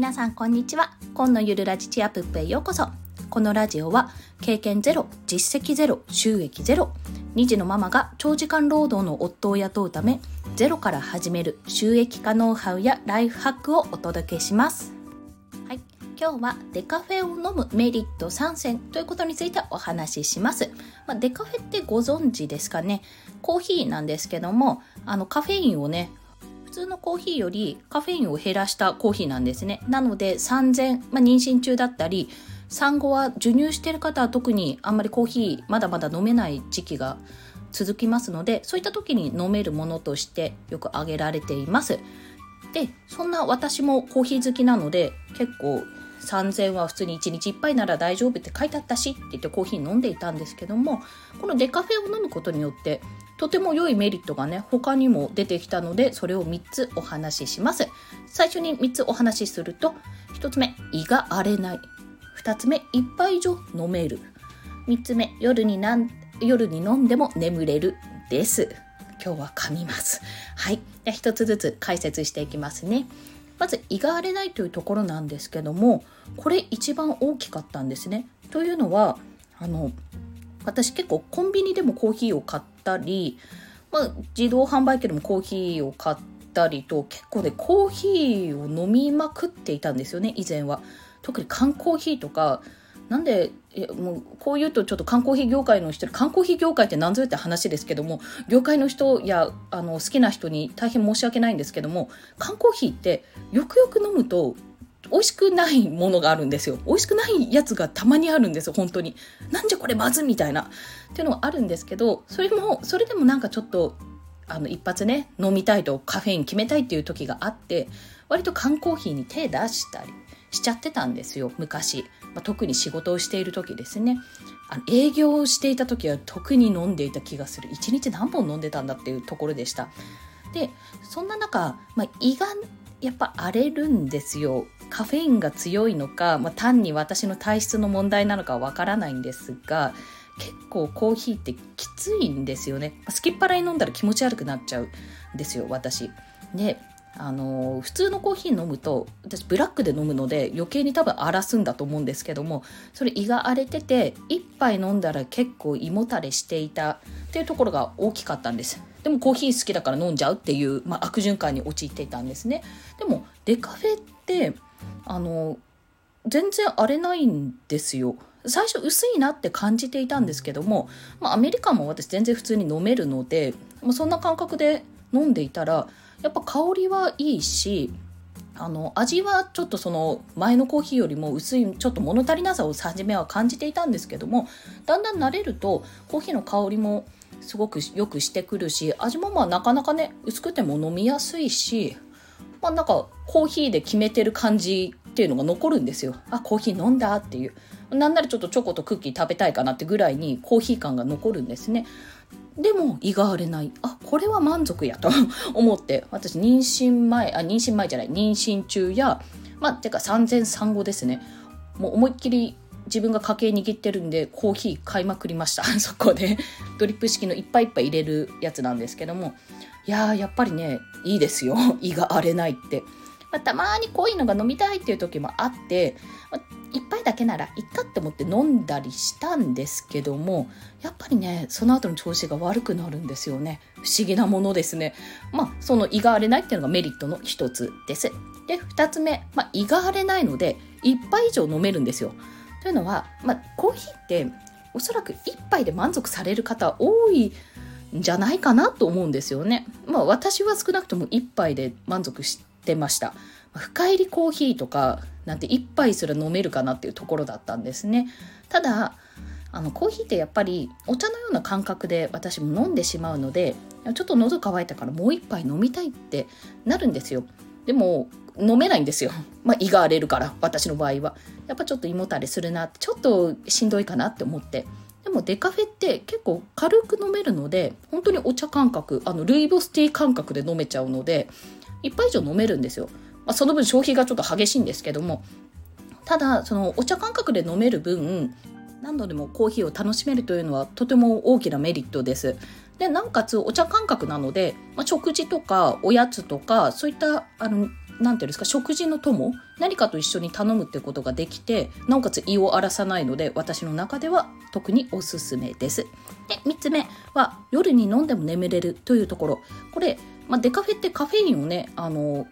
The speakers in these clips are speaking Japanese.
皆さんこんにちは。今のゆるラジチアプップへようこそ。このラジオは経験ゼロ実績ゼロ収益ゼロ2児のママが長時間労働の夫を雇うためゼロから始める収益化ノウハウやライフハックをお届けします。はい。今日はデカフェを飲むメリット3選ということについてお話しします、まあ、デカフェってご存知ですかね。コーヒーなんですけどもあのカフェインをね普通のコーヒーよりカフェインを減らしたコーヒーなんですね。なので産前、まあ、妊娠中だったり産後は授乳してる方は特にあんまりコーヒーまだまだ飲めない時期が続きますのでそういった時に飲めるものとしてよく挙げられています。でそんな私もコーヒー好きなので結構3000は普通に1日1杯なら大丈夫って書いてあったしって言ってコーヒー飲んでいたんですけどもこのデカフェを飲むことによってとても良いメリットがね他にも出てきたのでそれを3つお話しします。最初に3つお話しすると1つ目胃が荒れない。2つ目1杯以上飲める。3つ目夜になん夜に飲んでも眠れるです。今日は噛みます。はい。で1つずつ解説していきますね。まず胃が荒れないというところなんですけどもこれ一番大きかったんですね。というのはあの私結構コンビニでもコーヒーを買ったり、まあ、自動販売機でもコーヒーを買ったりと結構ねコーヒーを飲みまくっていたんですよね以前は。特に缶コーヒーとかなんでもうこう言うとちょっと缶コーヒー業界の人缶コーヒー業界って何ぞやって話ですけども業界の人やあの好きな人に大変申し訳ないんですけども缶コーヒーってよくよく飲むと美味しくないものがあるんですよ。美味しくないやつがたまにあるんですよ本当に。なんじゃこれまずみたいな。っていうのがあるんですけどそれもそれでもなんかちょっとあの一発ね飲みたいとカフェイン決めたいっていう時があって割と缶コーヒーに手出したりしちゃってたんですよ昔、まあ、特に仕事をしている時ですね。あの営業をしていた時は特に飲んでいた気がする。1日何本飲んでたんだっていうところでした。でそんな中、まあ、胃がやっぱ荒れるんですよ。カフェインが強いのか、まあ、単に私の体質の問題なのかわからないんですが結構コーヒーってきついんですよね。すきっ腹に飲んだら気持ち悪くなっちゃうんですよ私。であの普通のコーヒー飲むと私ブラックで飲むので余計に多分荒らすんだと思うんですけどもそれ胃が荒れてて1杯飲んだら結構胃もたれしていたっていうところが大きかったんです。でもコーヒー好きだから飲んじゃうっていう、まあ、悪循環に陥っていたんですね。でもデカフェってあの全然荒れないんですよ。最初薄いなって感じていたんですけども、まあ、アメリカも私全然普通に飲めるので、まあ、そんな感覚で飲んでいたらやっぱ香りはいいしあの味はちょっとその前のコーヒーよりも薄いちょっと物足りなさを初めは感じていたんですけどもだんだん慣れるとコーヒーの香りもすごくよくしてくるし味もまあなかなかね薄くても飲みやすいしまあなんかコーヒーで決めてる感じっていうのが残るんですよ。あコーヒー飲んだっていう。なんならちょっとチョコとクッキー食べたいかなってぐらいにコーヒー感が残るんですね。でも胃が荒れない。あこれは満足や。と思って。私妊娠前あ妊娠前じゃない。妊娠中やまあてか産前産後ですね。もう思いっきり自分が家計握ってるんでコーヒー買いまくりました。そこで。ドリップ式のいっぱいいっぱい入れるやつなんですけども。いやーやっぱりねいいですよ。胃が荒れないって。まあ、たまにこういうのが飲みたいっていう時もあって、一杯だけならいっかって思って飲んだりしたんですけどもやっぱりねその後の調子が悪くなるんですよね不思議なものですねまあその胃が荒れないっていうのがメリットの一つですで2つ目、まあ、胃が荒れないので1杯以上飲めるんですよというのは、まあ、コーヒーっておそらく1杯で満足される方多いんじゃないかなと思うんですよね。まあ私は少なくとも1杯で満足してました。深入りコーヒーとかなんて1杯すら飲めるかなっていうところだったんですね。ただあのコーヒーってやっぱりお茶のような感覚で私も飲んでしまうのでちょっと喉乾いたからもう一杯飲みたいってなるんですよ。でも飲めないんですよ。まあ胃が荒れるから私の場合は。やっぱちょっと胃もたれするなちょっとしんどいかなって思って。でもデカフェって結構軽く飲めるので本当にお茶感覚あのルイボスティー感覚で飲めちゃうので1杯以上飲めるんですよ。まあ、その分消費がちょっと激しいんですけどもただそのお茶感覚で飲める分何度でもコーヒーを楽しめるというのはとても大きなメリットです。でなおかつお茶感覚なので、まあ、食事とかおやつとかそういったあのなんていうんですか食事の友何かと一緒に頼むってことができてなおかつ胃を荒らさないので私の中では特におすすめですで3つ目は夜に飲んでも眠れるというところこれ、まあ、デカフェってカフェインをねあの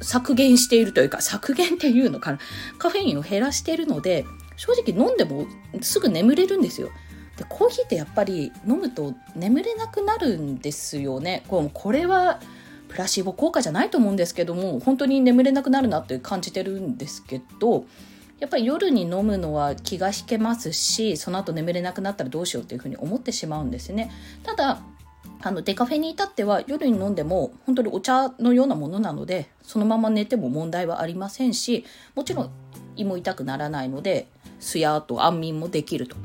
削減しているというか削減っていうのかな。カフェインを減らしているので正直飲んでもすぐ眠れるんですよ。でコーヒーってやっぱり飲むと眠れなくなるんですよね。こうこれはプラシーボ効果じゃないと思うんですけども本当に眠れなくなるなって感じてるんですけどやっぱり夜に飲むのは気が引けますしその後眠れなくなったらどうしようっていうふうに思ってしまうんですね。ただあのデカフェに至っては夜に飲んでも本当にお茶のようなものなのでそのまま寝ても問題はありませんしもちろん胃も痛くならないのですやと安眠もできると。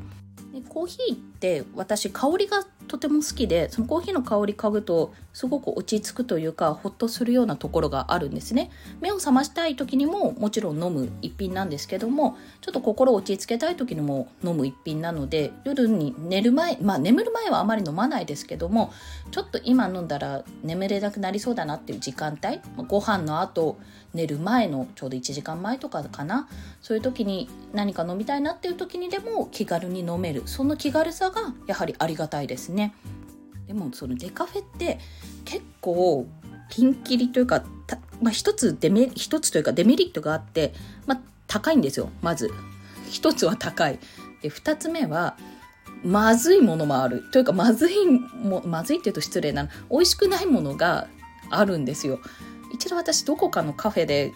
でコーヒーって私香りがとても好きでそのコーヒーの香り嗅ぐとすごく落ち着くというかほっとするようなところがあるんですね。目を覚ましたい時にももちろん飲む一品なんですけどもちょっと心を落ち着けたい時にも飲む一品なので夜に寝る前まあ眠る前はあまり飲まないですけどもちょっと今飲んだら眠れなくなりそうだなっていう時間帯ご飯の後寝る前のちょうど1時間前とかかな。そういう時に何か飲みたいなっていう時にでも気軽に飲める。その気軽さがやはりありがたいですね。でもそのデカフェって結構ピンキリというかまあ、一つデメ一つというかデメリットがあって、まあ、高いんですよまず。一つは高い。で二つ目はまずいものもある。というかまずいもまずいって言うと失礼な美味しくないものがあるんですよ。一度私どこかのカフェで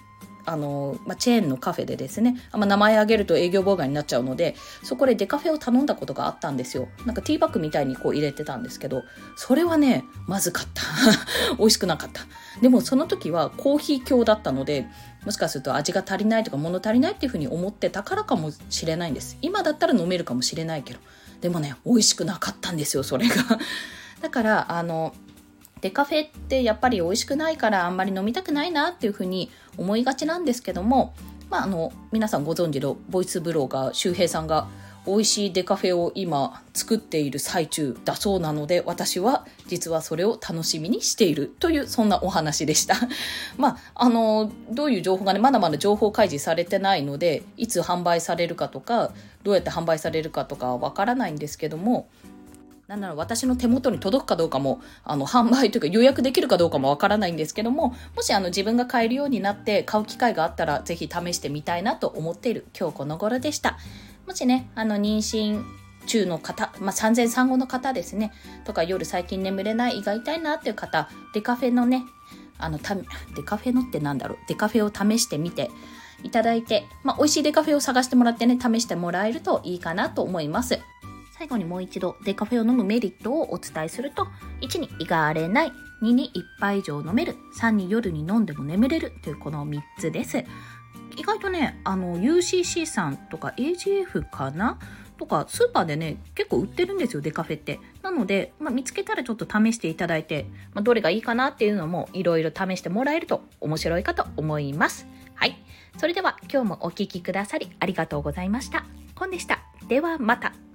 あの、まあ、チェーンのカフェでですね、あんま名前挙げると営業妨害になっちゃうので、そこでデカフェを頼んだことがあったんですよ。なんかティーバッグみたいにこう入れてたんですけど、それはね、まずかった。美味しくなかった。でもその時はコーヒー強だったので、もしかすると味が足りないとか物足りないっていうふうに思ってたからかもしれないんです。今だったら飲めるかもしれないけど。でもね、美味しくなかったんですよ、それが。だから、あの、デカフェってやっぱり美味しくないからあんまり飲みたくないなっていうふうに思いがちなんですけども、まあ、あの皆さんご存知のボイスブロガー周平さんが美味しいデカフェを今作っている最中だそうなので私は実はそれを楽しみにしているというそんなお話でした。まああのどういう情報がねまだまだ情報開示されてないのでいつ販売されるかとかどうやって販売されるかとかはわからないんですけどもなんなら私の手元に届くかどうかも、あの、販売というか予約できるかどうかもわからないんですけども、もしあの自分が買えるようになって買う機会があったら、ぜひ試してみたいなと思っている今日この頃でした。もしね、あの、妊娠中の方、まあ、産前産後の方ですね、とか夜最近眠れない、胃が痛いなっていう方、デカフェのね、あの、たデカフェのってなんだろう、デカフェを試してみていただいて、まあ、美味しいデカフェを探してもらってね、試してもらえるといいかなと思います。最後にもう一度デカフェを飲むメリットをお伝えすると1に胃が荒れない2に1杯以上飲める3に夜に飲んでも眠れるというこの3つです。意外とねあの UCC さんとか AGF かな？とかスーパーでね結構売ってるんですよデカフェって。なので、まあ、見つけたらちょっと試していただいて、まあ、どれがいいかなっていうのもいろいろ試してもらえると面白いかと思います。はい。それでは今日もお聴きくださりありがとうございました。コンでした。ではまた。